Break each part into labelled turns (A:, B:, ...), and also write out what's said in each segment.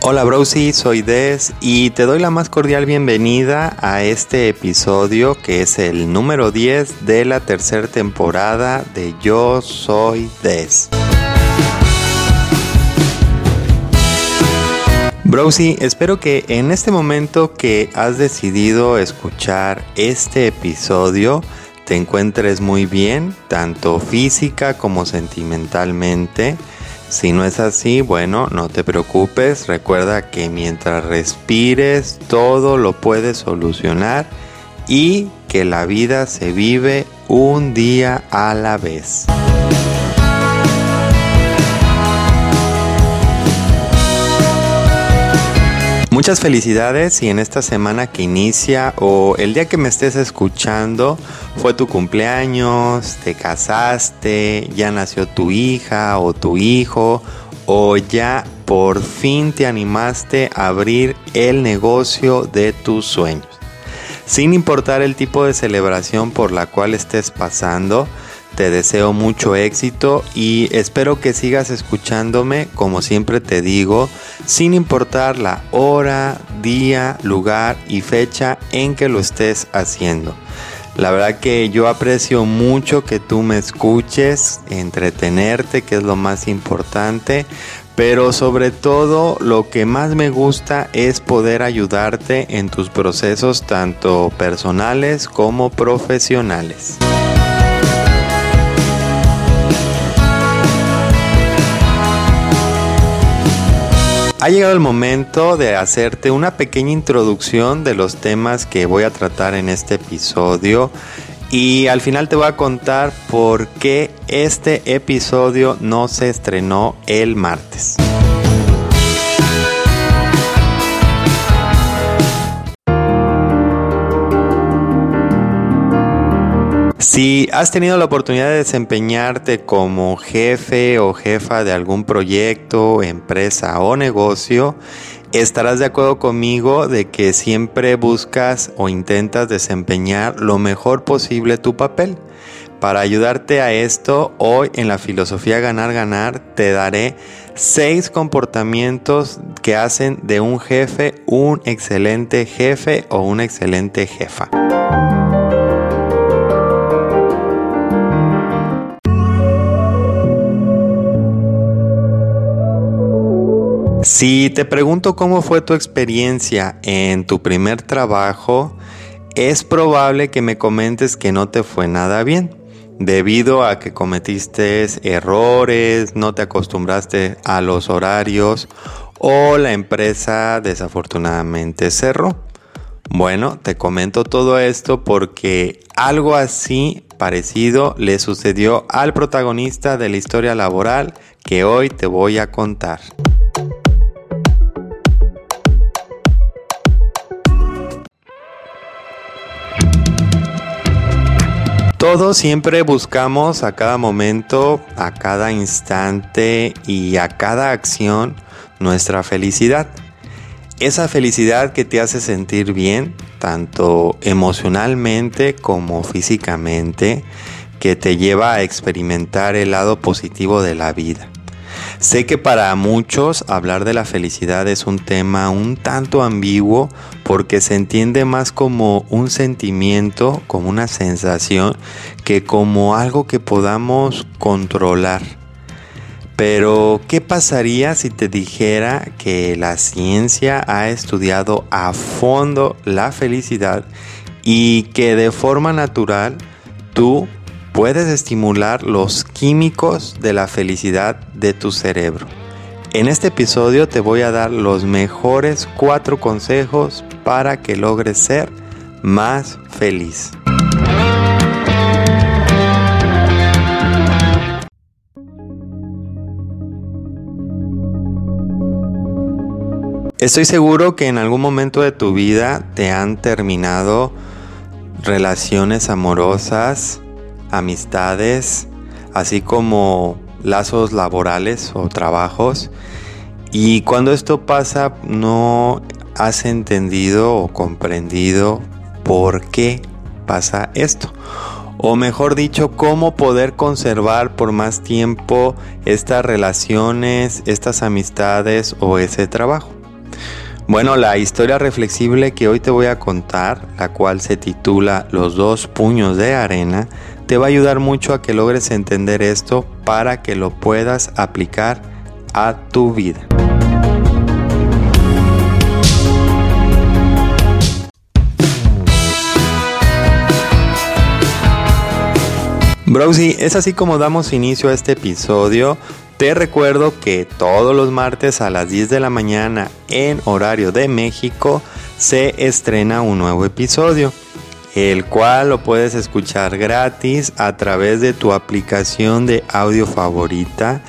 A: Hola Browsy, soy Des y te doy la más cordial bienvenida a este episodio que es el número 10 de la tercera temporada de Yo Soy Des. Browsy, espero que en este momento que has decidido escuchar este episodio te encuentres muy bien, tanto física como sentimentalmente. Si no es así, bueno, no te preocupes, recuerda que mientras respires todo lo puedes solucionar y que la vida se vive un día a la vez. Muchas felicidades y en esta semana que inicia o el día que me estés escuchando fue tu cumpleaños, te casaste, ya nació tu hija o tu hijo o ya por fin te animaste a abrir el negocio de tus sueños. Sin importar el tipo de celebración por la cual estés pasando, te deseo mucho éxito y espero que sigas escuchándome como siempre te digo, sin importar la hora, día, lugar y fecha en que lo estés haciendo. La verdad que yo aprecio mucho que tú me escuches, entretenerte, que es lo más importante, pero sobre todo lo que más me gusta es poder ayudarte en tus procesos tanto personales como profesionales. Ha llegado el momento de hacerte una pequeña introducción de los temas que voy a tratar en este episodio y al final te voy a contar por qué este episodio no se estrenó el martes. Si has tenido la oportunidad de desempeñarte como jefe o jefa de algún proyecto, empresa o negocio, estarás de acuerdo conmigo de que siempre buscas o intentas desempeñar lo mejor posible tu papel. Para ayudarte a esto, hoy en la filosofía ganar ganar te daré seis comportamientos que hacen de un jefe un excelente jefe o una excelente jefa. Si te pregunto cómo fue tu experiencia en tu primer trabajo, es probable que me comentes que no te fue nada bien, debido a que cometiste errores, no te acostumbraste a los horarios o la empresa desafortunadamente cerró. Bueno, te comento todo esto porque algo así parecido le sucedió al protagonista de la historia laboral que hoy te voy a contar. Todos siempre buscamos a cada momento, a cada instante y a cada acción nuestra felicidad. Esa felicidad que te hace sentir bien, tanto emocionalmente como físicamente, que te lleva a experimentar el lado positivo de la vida. Sé que para muchos hablar de la felicidad es un tema un tanto ambiguo porque se entiende más como un sentimiento, como una sensación, que como algo que podamos controlar. Pero, ¿qué pasaría si te dijera que la ciencia ha estudiado a fondo la felicidad y que de forma natural tú puedes estimular los químicos de la felicidad de tu cerebro. En este episodio te voy a dar los mejores cuatro consejos para que logres ser más feliz. Estoy seguro que en algún momento de tu vida te han terminado relaciones amorosas, amistades, así como lazos laborales o trabajos. Y cuando esto pasa no has entendido o comprendido por qué pasa esto. O mejor dicho, cómo poder conservar por más tiempo estas relaciones, estas amistades o ese trabajo. Bueno, la historia reflexible que hoy te voy a contar, la cual se titula Los dos puños de arena, te va a ayudar mucho a que logres entender esto para que lo puedas aplicar a tu vida. Browsy, es así como damos inicio a este episodio te recuerdo que todos los martes a las 10 de la mañana en horario de México se estrena un nuevo episodio, el cual lo puedes escuchar gratis a través de tu aplicación de audio favorita.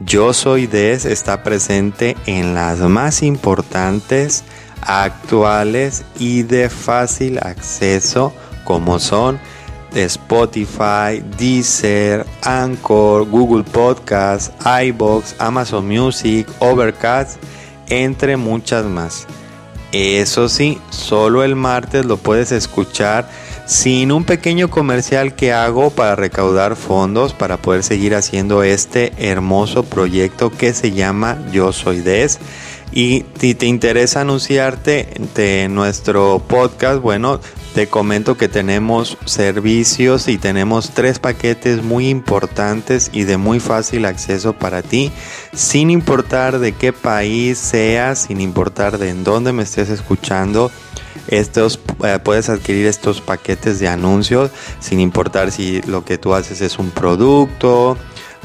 A: Yo soy Des está presente en las más importantes, actuales y de fácil acceso como son Spotify, Deezer, Anchor, Google Podcast, iBox, Amazon Music, Overcast, entre muchas más. Eso sí, solo el martes lo puedes escuchar sin un pequeño comercial que hago para recaudar fondos para poder seguir haciendo este hermoso proyecto que se llama Yo Soy Des. Y si te interesa anunciarte de nuestro podcast, bueno, te comento que tenemos servicios y tenemos tres paquetes muy importantes y de muy fácil acceso para ti, sin importar de qué país seas, sin importar de en dónde me estés escuchando. Estos, eh, puedes adquirir estos paquetes de anuncios sin importar si lo que tú haces es un producto,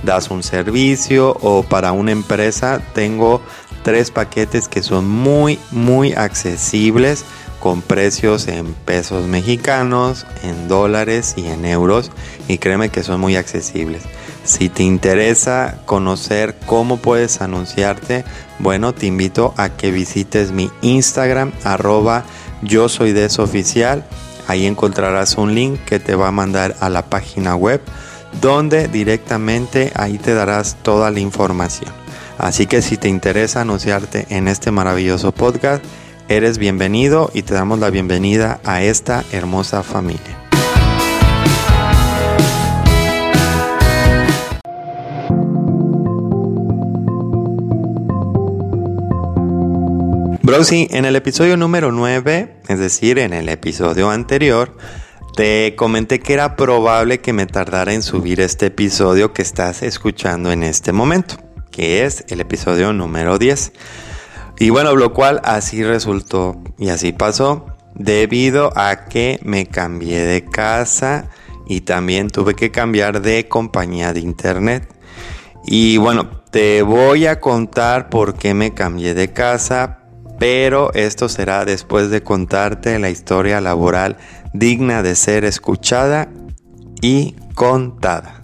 A: das un servicio o para una empresa. Tengo tres paquetes que son muy, muy accesibles con precios en pesos mexicanos, en dólares y en euros y créeme que son muy accesibles. Si te interesa conocer cómo puedes anunciarte, bueno, te invito a que visites mi Instagram arroba yo soy oficial. Ahí encontrarás un link que te va a mandar a la página web donde directamente ahí te darás toda la información. Así que si te interesa anunciarte en este maravilloso podcast, Eres bienvenido y te damos la bienvenida a esta hermosa familia. Browsy, en el episodio número 9, es decir, en el episodio anterior, te comenté que era probable que me tardara en subir este episodio que estás escuchando en este momento, que es el episodio número 10. Y bueno, lo cual así resultó y así pasó debido a que me cambié de casa y también tuve que cambiar de compañía de internet. Y bueno, te voy a contar por qué me cambié de casa, pero esto será después de contarte la historia laboral digna de ser escuchada y contada.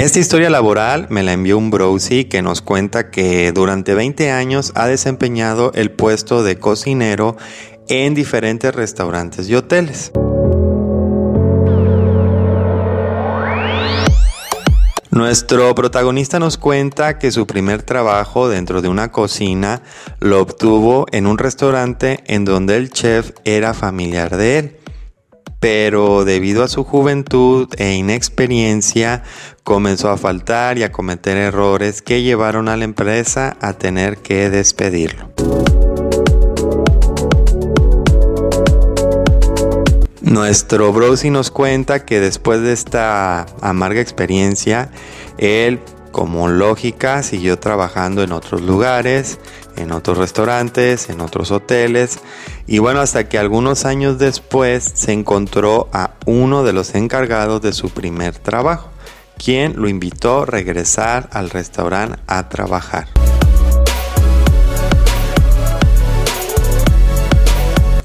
A: Esta historia laboral me la envió un browsy que nos cuenta que durante 20 años ha desempeñado el puesto de cocinero en diferentes restaurantes y hoteles. Nuestro protagonista nos cuenta que su primer trabajo dentro de una cocina lo obtuvo en un restaurante en donde el chef era familiar de él pero debido a su juventud e inexperiencia comenzó a faltar y a cometer errores que llevaron a la empresa a tener que despedirlo. Nuestro Brosy nos cuenta que después de esta amarga experiencia, él como lógica siguió trabajando en otros lugares, en otros restaurantes, en otros hoteles y bueno, hasta que algunos años después se encontró a uno de los encargados de su primer trabajo, quien lo invitó a regresar al restaurante a trabajar.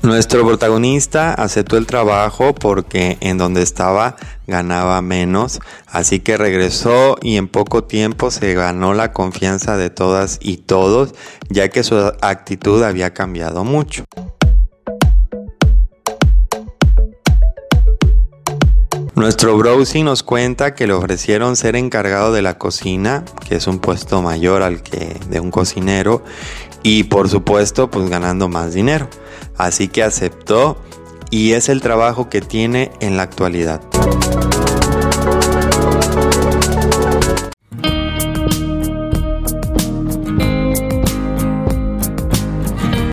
A: Nuestro protagonista aceptó el trabajo porque en donde estaba ganaba menos, así que regresó y en poco tiempo se ganó la confianza de todas y todos, ya que su actitud había cambiado mucho. Nuestro browsing nos cuenta que le ofrecieron ser encargado de la cocina, que es un puesto mayor al que de un cocinero, y por supuesto pues ganando más dinero. Así que aceptó y es el trabajo que tiene en la actualidad.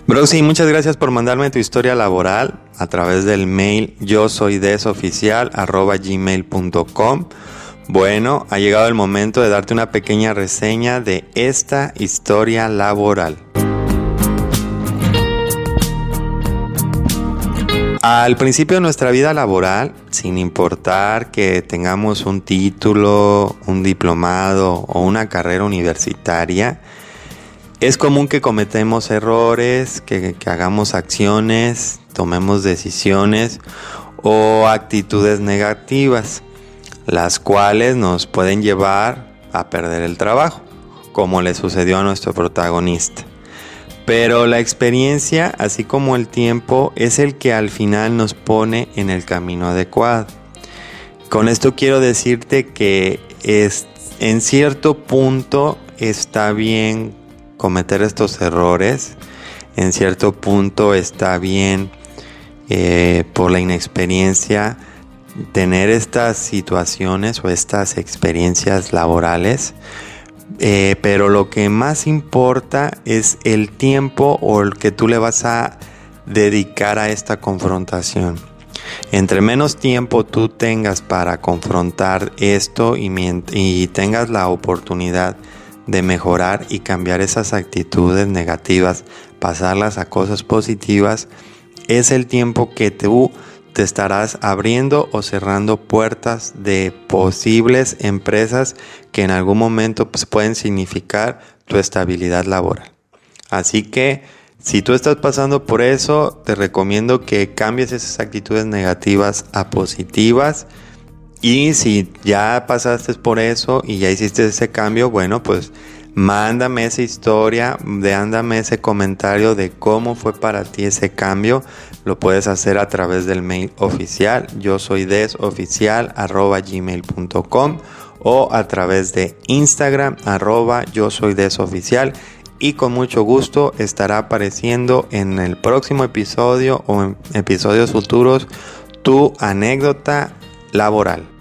A: Broxy, muchas gracias por mandarme tu historia laboral a través del mail yo soy gmail.com. Bueno, ha llegado el momento de darte una pequeña reseña de esta historia laboral. Al principio de nuestra vida laboral, sin importar que tengamos un título, un diplomado o una carrera universitaria, es común que cometemos errores, que, hagamos acciones, tomemos decisiones o actitudes negativas, las cuales nos pueden llevar a perder el trabajo, como le sucedió a nuestro protagonista. Pero la experiencia, así como el tiempo, es el que al final nos pone en el camino adecuado. Con esto quiero decirte que es, en cierto punto está bien cometer estos errores. En cierto punto está bien eh, por la inexperiencia tener estas situaciones o estas experiencias laborales. Eh, pero lo que más importa es el tiempo o el que tú le vas a dedicar a esta confrontación. Entre menos tiempo tú tengas para confrontar esto y, y tengas la oportunidad de mejorar y cambiar esas actitudes negativas, pasarlas a cosas positivas, es el tiempo que tú te estarás abriendo o cerrando puertas de posibles empresas que en algún momento pues, pueden significar tu estabilidad laboral. Así que si tú estás pasando por eso, te recomiendo que cambies esas actitudes negativas a positivas y si ya pasaste por eso y ya hiciste ese cambio, bueno, pues mándame esa historia, dándame ese comentario de cómo fue para ti ese cambio. Lo puedes hacer a través del mail oficial, yo soy desoficial arroba gmail.com o a través de Instagram arroba yo soy desoficial y con mucho gusto estará apareciendo en el próximo episodio o en episodios futuros tu anécdota laboral.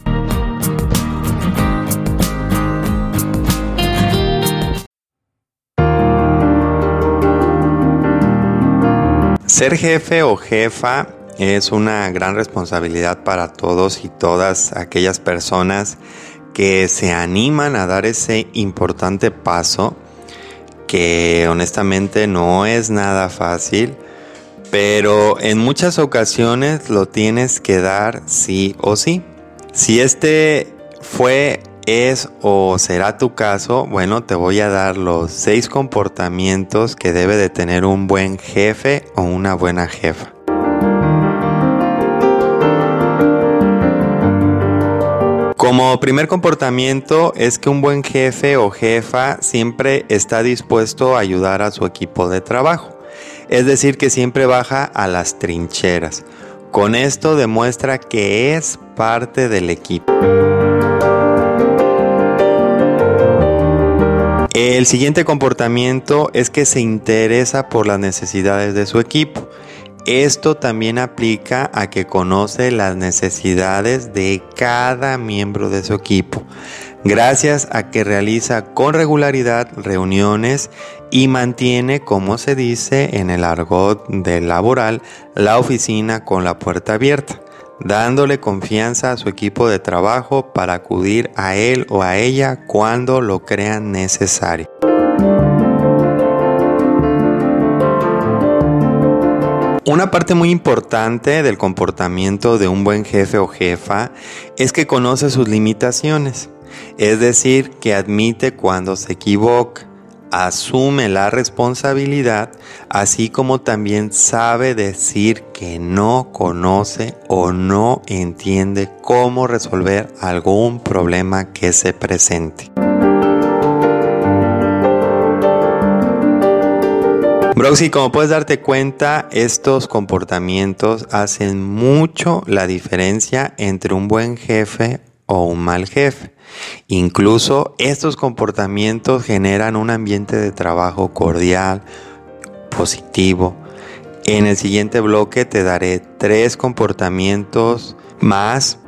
A: Ser jefe o jefa es una gran responsabilidad para todos y todas aquellas personas que se animan a dar ese importante paso que honestamente no es nada fácil, pero en muchas ocasiones lo tienes que dar sí o sí. Si este fue es o será tu caso, bueno, te voy a dar los seis comportamientos que debe de tener un buen jefe o una buena jefa. Como primer comportamiento es que un buen jefe o jefa siempre está dispuesto a ayudar a su equipo de trabajo. Es decir, que siempre baja a las trincheras. Con esto demuestra que es parte del equipo. El siguiente comportamiento es que se interesa por las necesidades de su equipo. Esto también aplica a que conoce las necesidades de cada miembro de su equipo, gracias a que realiza con regularidad reuniones y mantiene, como se dice en el argot del laboral, la oficina con la puerta abierta dándole confianza a su equipo de trabajo para acudir a él o a ella cuando lo crean necesario. Una parte muy importante del comportamiento de un buen jefe o jefa es que conoce sus limitaciones, es decir, que admite cuando se equivoca asume la responsabilidad, así como también sabe decir que no conoce o no entiende cómo resolver algún problema que se presente. Broxy, como puedes darte cuenta, estos comportamientos hacen mucho la diferencia entre un buen jefe o un mal jefe. Incluso estos comportamientos generan un ambiente de trabajo cordial, positivo, En el siguiente bloque te daré tres comportamientos más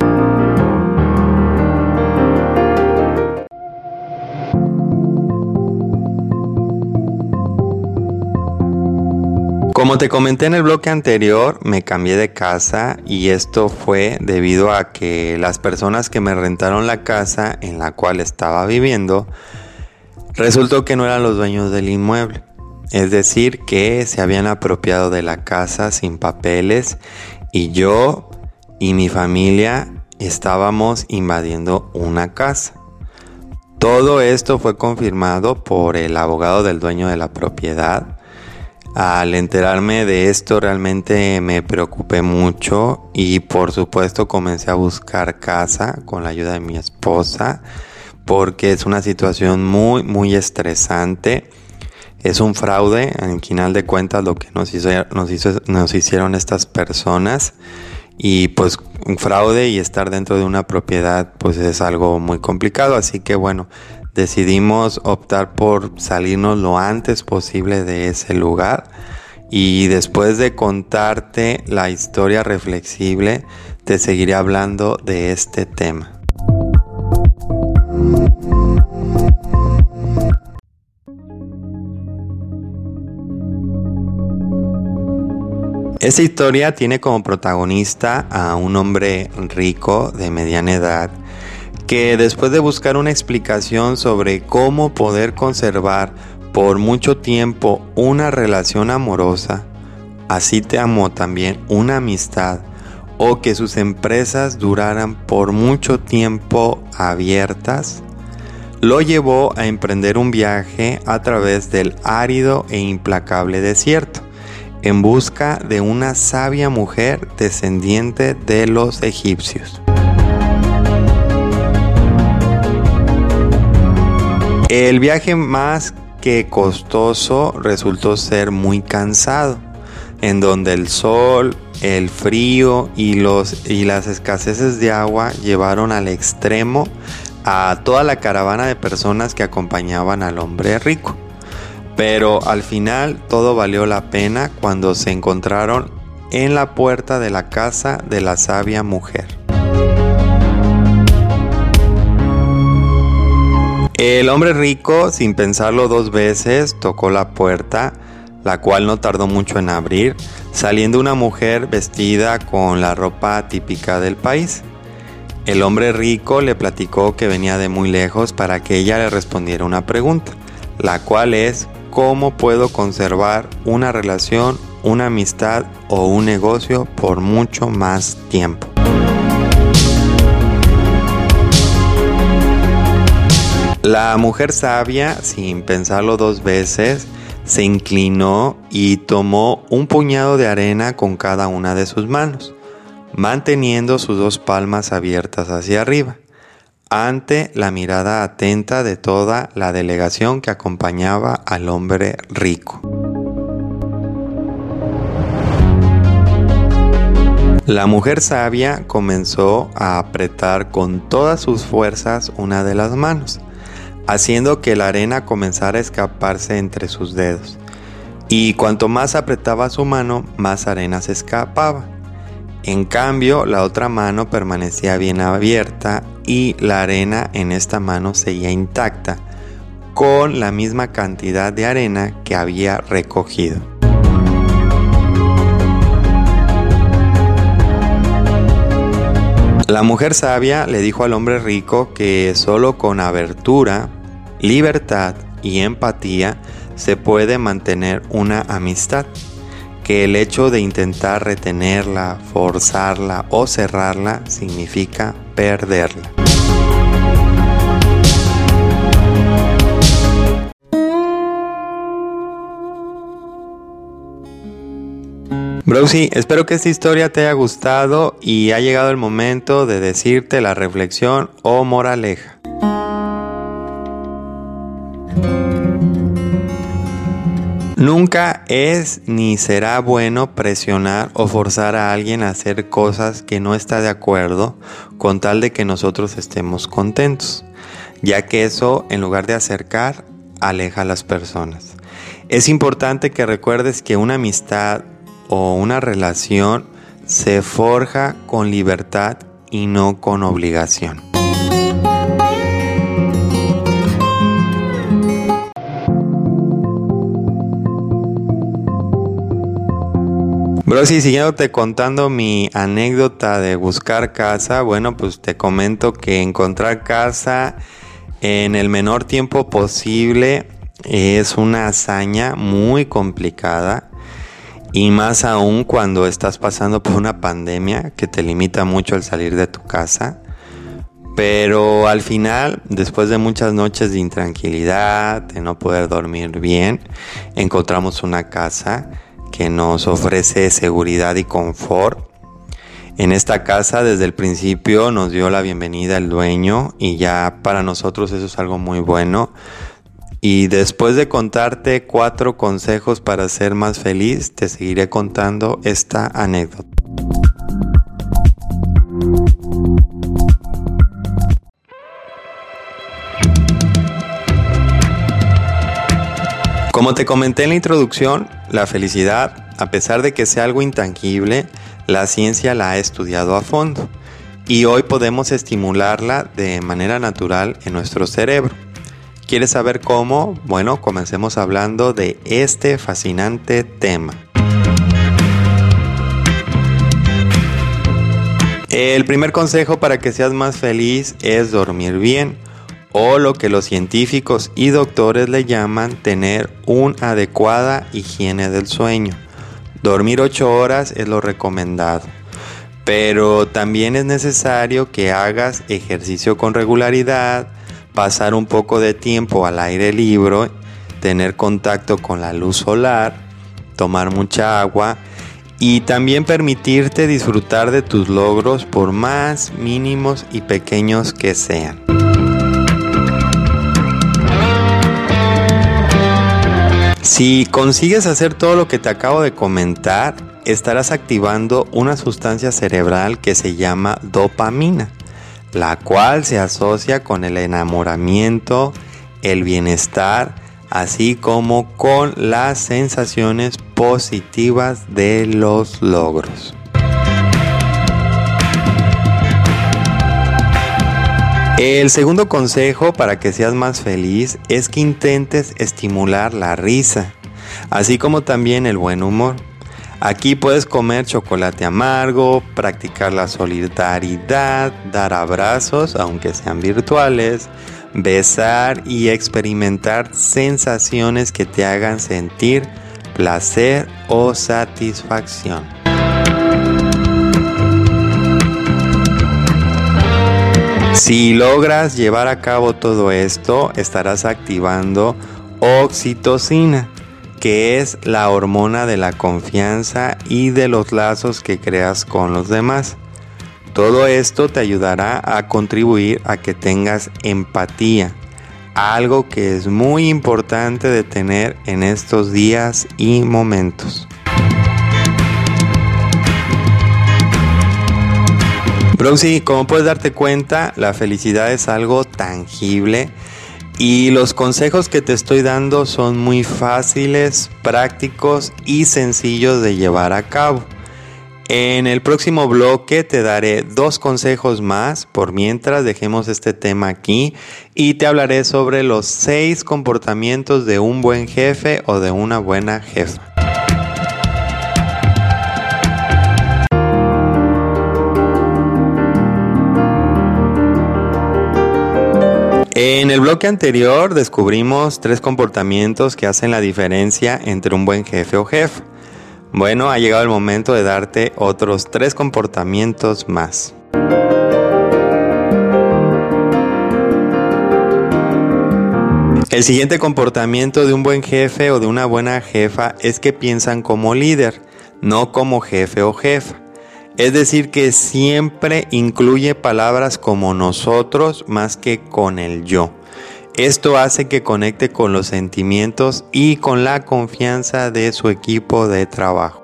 A: Como te comenté en el bloque anterior, me cambié de casa y esto fue debido a que las personas que me rentaron la casa en la cual estaba viviendo, resultó que no eran los dueños del inmueble. Es decir, que se habían apropiado de la casa sin papeles y yo y mi familia estábamos invadiendo una casa. Todo esto fue confirmado por el abogado del dueño de la propiedad al enterarme de esto realmente me preocupé mucho y por supuesto comencé a buscar casa con la ayuda de mi esposa porque es una situación muy muy estresante. Es un fraude, en final de cuentas lo que nos, hizo, nos, nos hicieron estas personas y pues un fraude y estar dentro de una propiedad pues es algo muy complicado así que bueno decidimos optar por salirnos lo antes posible de ese lugar y después de contarte la historia reflexible te seguiré hablando de este tema. Esta historia tiene como protagonista a un hombre rico de mediana edad que después de buscar una explicación sobre cómo poder conservar por mucho tiempo una relación amorosa, así te amó también una amistad, o que sus empresas duraran por mucho tiempo abiertas, lo llevó a emprender un viaje a través del árido e implacable desierto, en busca de una sabia mujer descendiente de los egipcios. El viaje más que costoso resultó ser muy cansado, en donde el sol, el frío y, los, y las escaseces de agua llevaron al extremo a toda la caravana de personas que acompañaban al hombre rico. Pero al final todo valió la pena cuando se encontraron en la puerta de la casa de la sabia mujer. El hombre rico, sin pensarlo dos veces, tocó la puerta, la cual no tardó mucho en abrir, saliendo una mujer vestida con la ropa típica del país. El hombre rico le platicó que venía de muy lejos para que ella le respondiera una pregunta, la cual es ¿cómo puedo conservar una relación, una amistad o un negocio por mucho más tiempo? La mujer sabia, sin pensarlo dos veces, se inclinó y tomó un puñado de arena con cada una de sus manos, manteniendo sus dos palmas abiertas hacia arriba, ante la mirada atenta de toda la delegación que acompañaba al hombre rico. La mujer sabia comenzó a apretar con todas sus fuerzas una de las manos, haciendo que la arena comenzara a escaparse entre sus dedos. Y cuanto más apretaba su mano, más arena se escapaba. En cambio, la otra mano permanecía bien abierta y la arena en esta mano seguía intacta, con la misma cantidad de arena que había recogido. La mujer sabia le dijo al hombre rico que solo con abertura libertad y empatía se puede mantener una amistad, que el hecho de intentar retenerla, forzarla o cerrarla significa perderla. Browsy, espero que esta historia te haya gustado y ha llegado el momento de decirte la reflexión o moraleja. Nunca es ni será bueno presionar o forzar a alguien a hacer cosas que no está de acuerdo con tal de que nosotros estemos contentos, ya que eso en lugar de acercar, aleja a las personas. Es importante que recuerdes que una amistad o una relación se forja con libertad y no con obligación. Bro, si siguiéndote contando mi anécdota de buscar casa, bueno, pues te comento que encontrar casa en el menor tiempo posible es una hazaña muy complicada y más aún cuando estás pasando por una pandemia que te limita mucho el salir de tu casa. Pero al final, después de muchas noches de intranquilidad, de no poder dormir bien, encontramos una casa que nos ofrece seguridad y confort. En esta casa desde el principio nos dio la bienvenida el dueño y ya para nosotros eso es algo muy bueno. Y después de contarte cuatro consejos para ser más feliz, te seguiré contando esta anécdota. Como te comenté en la introducción, la felicidad, a pesar de que sea algo intangible, la ciencia la ha estudiado a fondo y hoy podemos estimularla de manera natural en nuestro cerebro. ¿Quieres saber cómo? Bueno, comencemos hablando de este fascinante tema. El primer consejo para que seas más feliz es dormir bien o lo que los científicos y doctores le llaman tener una adecuada higiene del sueño. Dormir 8 horas es lo recomendado, pero también es necesario que hagas ejercicio con regularidad, pasar un poco de tiempo al aire libre, tener contacto con la luz solar, tomar mucha agua y también permitirte disfrutar de tus logros por más mínimos y pequeños que sean. Si consigues hacer todo lo que te acabo de comentar, estarás activando una sustancia cerebral que se llama dopamina, la cual se asocia con el enamoramiento, el bienestar, así como con las sensaciones positivas de los logros. El segundo consejo para que seas más feliz es que intentes estimular la risa, así como también el buen humor. Aquí puedes comer chocolate amargo, practicar la solidaridad, dar abrazos, aunque sean virtuales, besar y experimentar sensaciones que te hagan sentir placer o satisfacción. Si logras llevar a cabo todo esto, estarás activando oxitocina, que es la hormona de la confianza y de los lazos que creas con los demás. Todo esto te ayudará a contribuir a que tengas empatía, algo que es muy importante de tener en estos días y momentos. Broxy, como puedes darte cuenta, la felicidad es algo tangible y los consejos que te estoy dando son muy fáciles, prácticos y sencillos de llevar a cabo. En el próximo bloque te daré dos consejos más, por mientras dejemos este tema aquí y te hablaré sobre los seis comportamientos de un buen jefe o de una buena jefa. En el bloque anterior descubrimos tres comportamientos que hacen la diferencia entre un buen jefe o jefe. Bueno, ha llegado el momento de darte otros tres comportamientos más. El siguiente comportamiento de un buen jefe o de una buena jefa es que piensan como líder, no como jefe o jefa. Es decir, que siempre incluye palabras como nosotros más que con el yo. Esto hace que conecte con los sentimientos y con la confianza de su equipo de trabajo.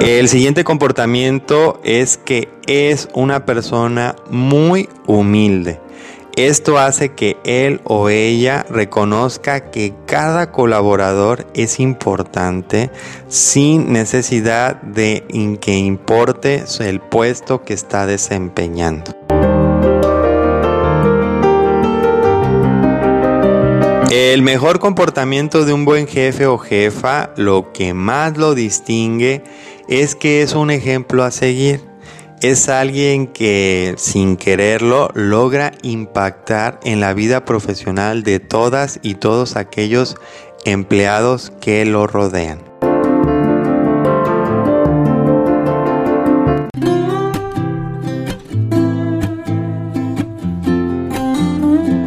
A: El siguiente comportamiento es que es una persona muy humilde. Esto hace que él o ella reconozca que cada colaborador es importante sin necesidad de que importe el puesto que está desempeñando. El mejor comportamiento de un buen jefe o jefa, lo que más lo distingue, es que es un ejemplo a seguir es alguien que sin quererlo logra impactar en la vida profesional de todas y todos aquellos empleados que lo rodean.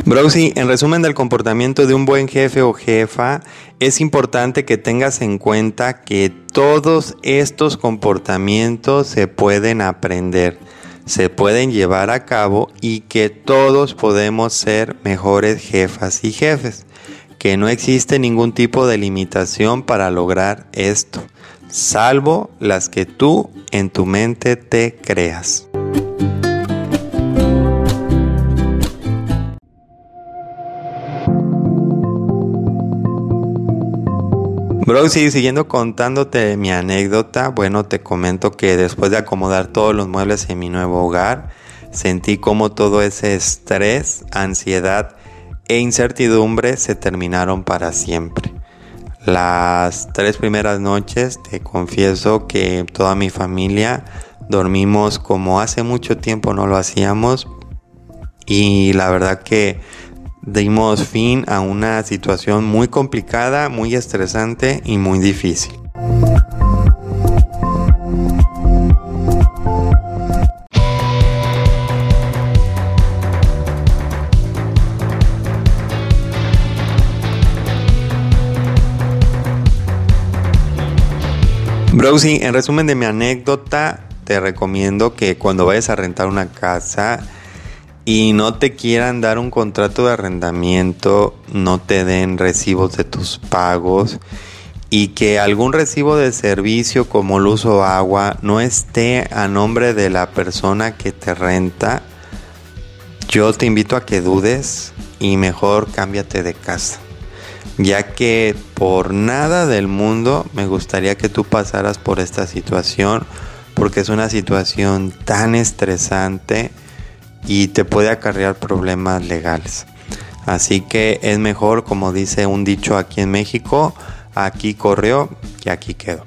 A: Browsy, en resumen del comportamiento de un buen jefe o jefa, es importante que tengas en cuenta que todos estos comportamientos se pueden aprender, se pueden llevar a cabo y que todos podemos ser mejores jefas y jefes, que no existe ningún tipo de limitación para lograr esto, salvo las que tú en tu mente te creas. Bro, sí, siguiendo contándote mi anécdota, bueno, te comento que después de acomodar todos los muebles en mi nuevo hogar, sentí como todo ese estrés, ansiedad e incertidumbre se terminaron para siempre. Las tres primeras noches te confieso que toda mi familia dormimos como hace mucho tiempo no lo hacíamos y la verdad que dimos fin a una situación muy complicada, muy estresante y muy difícil. Browsy, en resumen de mi anécdota, te recomiendo que cuando vayas a rentar una casa, y no te quieran dar un contrato de arrendamiento, no te den recibos de tus pagos y que algún recibo de servicio como luz o agua no esté a nombre de la persona que te renta, yo te invito a que dudes y mejor cámbiate de casa. Ya que por nada del mundo me gustaría que tú pasaras por esta situación porque es una situación tan estresante y te puede acarrear problemas legales. Así que es mejor, como dice un dicho aquí en México, aquí corrió y aquí quedó.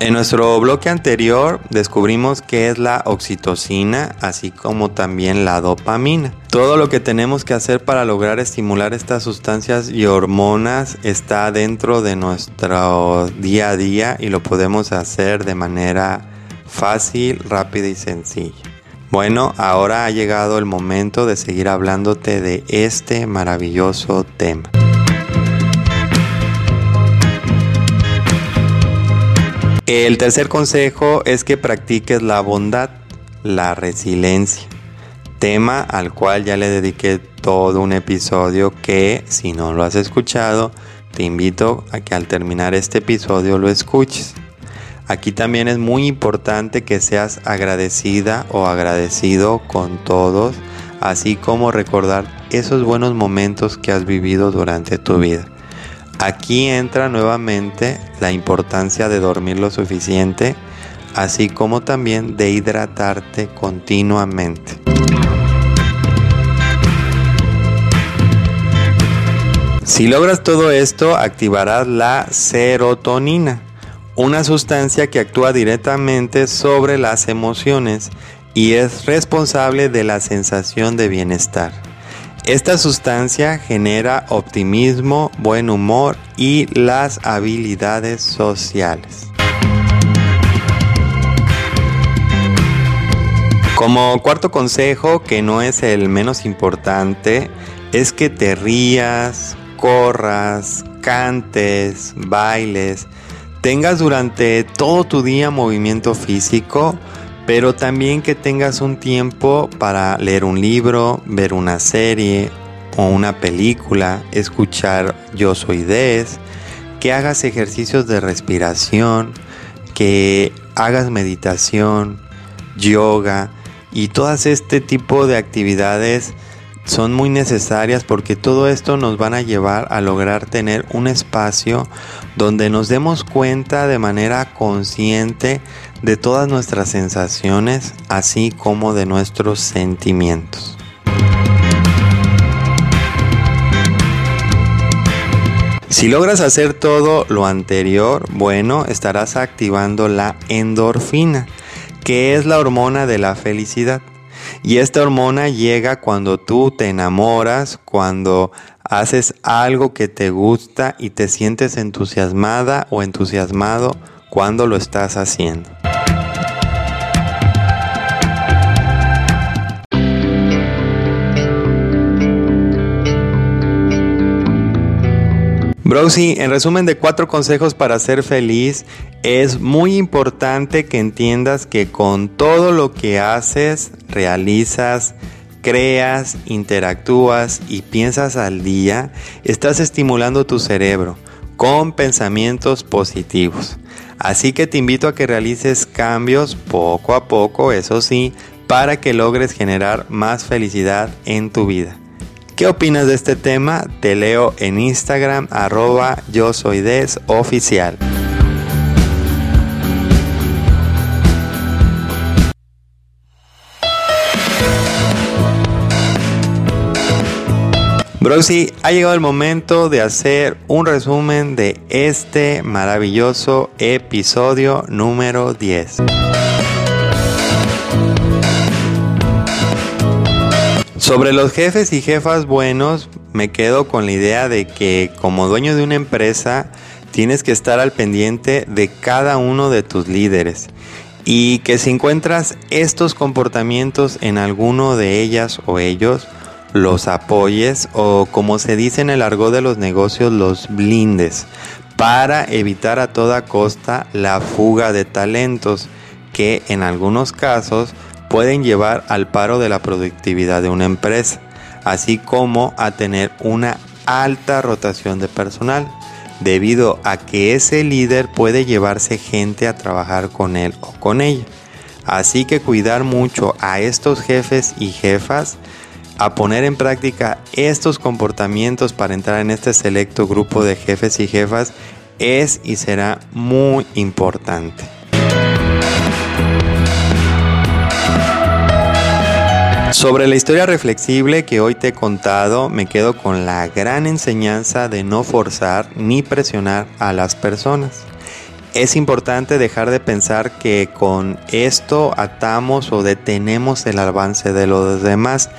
A: En nuestro bloque anterior descubrimos qué es la oxitocina, así como también la dopamina. Todo lo que tenemos que hacer para lograr estimular estas sustancias y hormonas está dentro de nuestro día a día y lo podemos hacer de manera fácil, rápida y sencilla. Bueno, ahora ha llegado el momento de seguir hablándote de este maravilloso tema. El tercer consejo es que practiques la bondad, la resiliencia, tema al cual ya le dediqué todo un episodio que si no lo has escuchado, te invito a que al terminar este episodio lo escuches. Aquí también es muy importante que seas agradecida o agradecido con todos, así como recordar esos buenos momentos que has vivido durante tu vida. Aquí entra nuevamente la importancia de dormir lo suficiente, así como también de hidratarte continuamente. Si logras todo esto, activarás la serotonina, una sustancia que actúa directamente sobre las emociones y es responsable de la sensación de bienestar. Esta sustancia genera optimismo, buen humor y las habilidades sociales. Como cuarto consejo, que no es el menos importante, es que te rías, corras, cantes, bailes, tengas durante todo tu día movimiento físico, pero también que tengas un tiempo para leer un libro, ver una serie o una película, escuchar Yo Soy Des, que hagas ejercicios de respiración, que hagas meditación, yoga y todas este tipo de actividades son muy necesarias porque todo esto nos van a llevar a lograr tener un espacio donde nos demos cuenta de manera consciente de todas nuestras sensaciones así como de nuestros sentimientos. Si logras hacer todo lo anterior, bueno, estarás activando la endorfina, que es la hormona de la felicidad. Y esta hormona llega cuando tú te enamoras, cuando haces algo que te gusta y te sientes entusiasmada o entusiasmado cuando lo estás haciendo. Browsy, en resumen de cuatro consejos para ser feliz, es muy importante que entiendas que con todo lo que haces, realizas, creas, interactúas y piensas al día, estás estimulando tu cerebro con pensamientos positivos. Así que te invito a que realices cambios poco a poco, eso sí, para que logres generar más felicidad en tu vida. ¿Qué opinas de este tema? Te leo en Instagram arroba yo soy des oficial. Broxy, ha llegado el momento de hacer un resumen de este maravilloso episodio número 10. Sobre los jefes y jefas buenos, me quedo con la idea de que como dueño de una empresa tienes que estar al pendiente de cada uno de tus líderes y que si encuentras estos comportamientos en alguno de ellas o ellos, los apoyes o como se dice en el argot de los negocios, los blindes para evitar a toda costa la fuga de talentos que en algunos casos pueden llevar al paro de la productividad de una empresa, así como a tener una alta rotación de personal, debido a que ese líder puede llevarse gente a trabajar con él o con ella. Así que cuidar mucho a estos jefes y jefas, a poner en práctica estos comportamientos para entrar en este selecto grupo de jefes y jefas es y será muy importante. Sobre la historia reflexible que hoy te he contado, me quedo con la gran enseñanza de no forzar ni presionar a las personas. Es importante dejar de pensar que con esto atamos o detenemos el avance de los demás,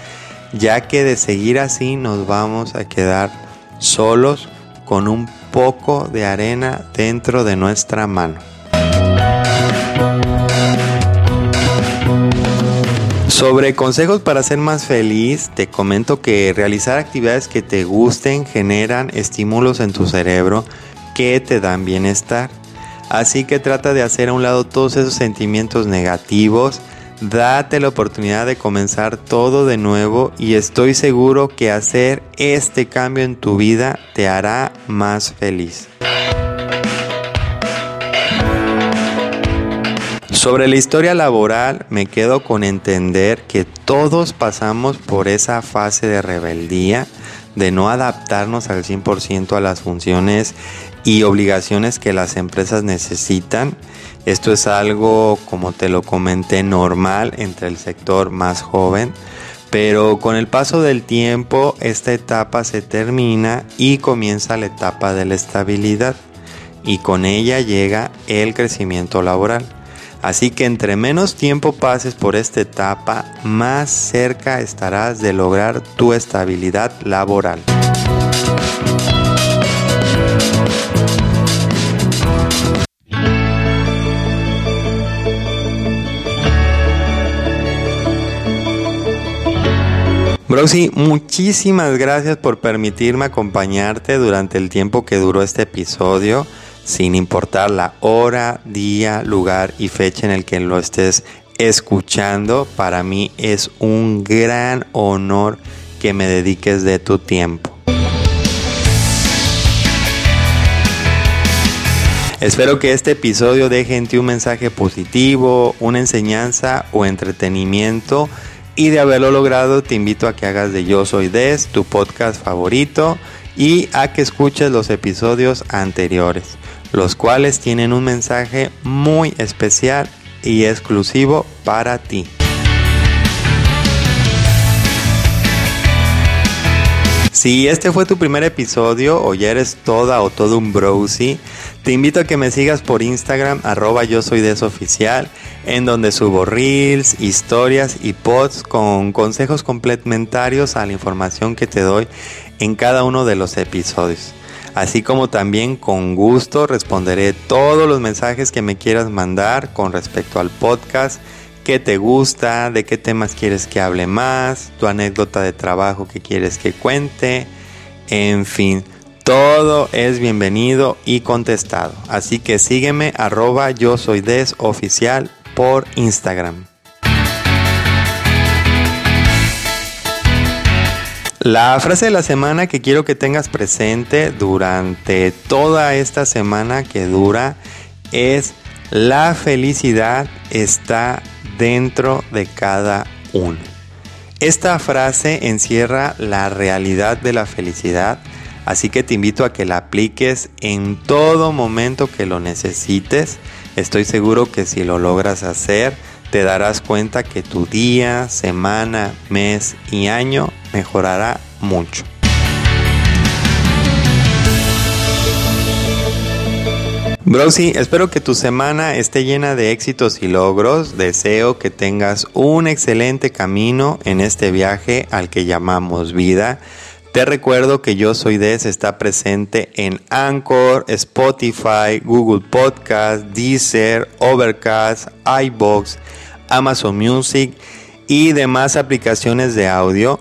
A: ya que de seguir así nos vamos a quedar solos con un poco de arena dentro de nuestra mano. Sobre consejos para ser más feliz, te comento que realizar actividades que te gusten generan estímulos en tu cerebro que te dan bienestar. Así que trata de hacer a un lado todos esos sentimientos negativos, date la oportunidad de comenzar todo de nuevo y estoy seguro que hacer este cambio en tu vida te hará más feliz. Sobre la historia laboral me quedo con entender que todos pasamos por esa fase de rebeldía, de no adaptarnos al 100% a las funciones y obligaciones que las empresas necesitan. Esto es algo, como te lo comenté, normal entre el sector más joven, pero con el paso del tiempo esta etapa se termina y comienza la etapa de la estabilidad y con ella llega el crecimiento laboral. Así que entre menos tiempo pases por esta etapa, más cerca estarás de lograr tu estabilidad laboral. Broxy, muchísimas gracias por permitirme acompañarte durante el tiempo que duró este episodio sin importar la hora, día, lugar y fecha en el que lo estés escuchando, para mí es un gran honor que me dediques de tu tiempo. Espero que este episodio deje en ti un mensaje positivo, una enseñanza o entretenimiento. Y de haberlo logrado, te invito a que hagas de Yo Soy Des tu podcast favorito y a que escuches los episodios anteriores, los cuales tienen un mensaje muy especial y exclusivo para ti. Si este fue tu primer episodio o ya eres toda o todo un browsy, te invito a que me sigas por Instagram arroba yo soy desoficial, en donde subo reels, historias y posts con consejos complementarios a la información que te doy en cada uno de los episodios. Así como también con gusto responderé todos los mensajes que me quieras mandar con respecto al podcast qué te gusta, de qué temas quieres que hable más, tu anécdota de trabajo que quieres que cuente, en fin, todo es bienvenido y contestado. Así que sígueme arroba yo soy des oficial por Instagram. La frase de la semana que quiero que tengas presente durante toda esta semana que dura es la felicidad está dentro de cada uno. Esta frase encierra la realidad de la felicidad, así que te invito a que la apliques en todo momento que lo necesites. Estoy seguro que si lo logras hacer, te darás cuenta que tu día, semana, mes y año mejorará mucho. Browsy, espero que tu semana esté llena de éxitos y logros. Deseo que tengas un excelente camino en este viaje al que llamamos vida. Te recuerdo que Yo Soy Des está presente en Anchor, Spotify, Google Podcast, Deezer, Overcast, iBox, Amazon Music y demás aplicaciones de audio.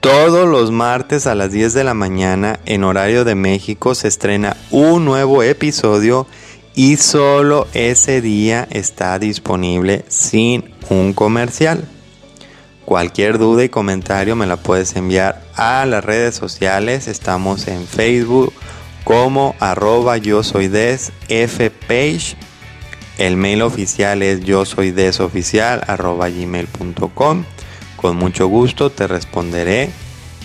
A: Todos los martes a las 10 de la mañana en horario de México se estrena un nuevo episodio y solo ese día está disponible sin un comercial. Cualquier duda y comentario me la puedes enviar a las redes sociales. Estamos en Facebook como arroba yo soy des fpage. El mail oficial es yo soy des oficial arroba gmail.com. Con mucho gusto te responderé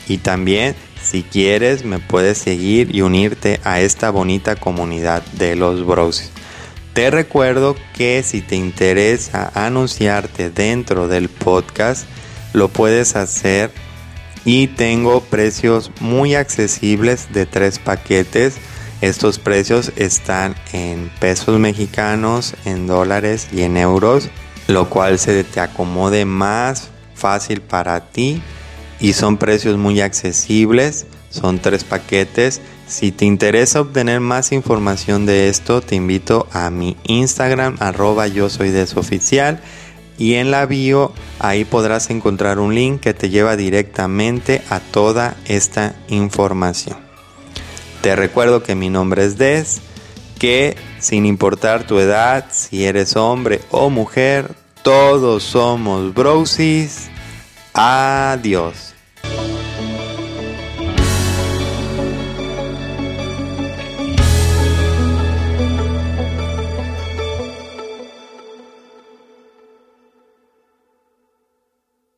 A: y también si quieres me puedes seguir y unirte a esta bonita comunidad de los bros. Te recuerdo que si te interesa anunciarte dentro del podcast, lo puedes hacer y tengo precios muy accesibles de tres paquetes. Estos precios están en pesos mexicanos, en dólares y en euros, lo cual se te acomode más fácil para ti y son precios muy accesibles. Son tres paquetes. Si te interesa obtener más información de esto, te invito a mi Instagram, arroba yo soy desoficial. Y en la bio ahí podrás encontrar un link que te lleva directamente a toda esta información. Te recuerdo que mi nombre es Des, que sin importar tu edad, si eres hombre o mujer, todos somos brosis. Adiós.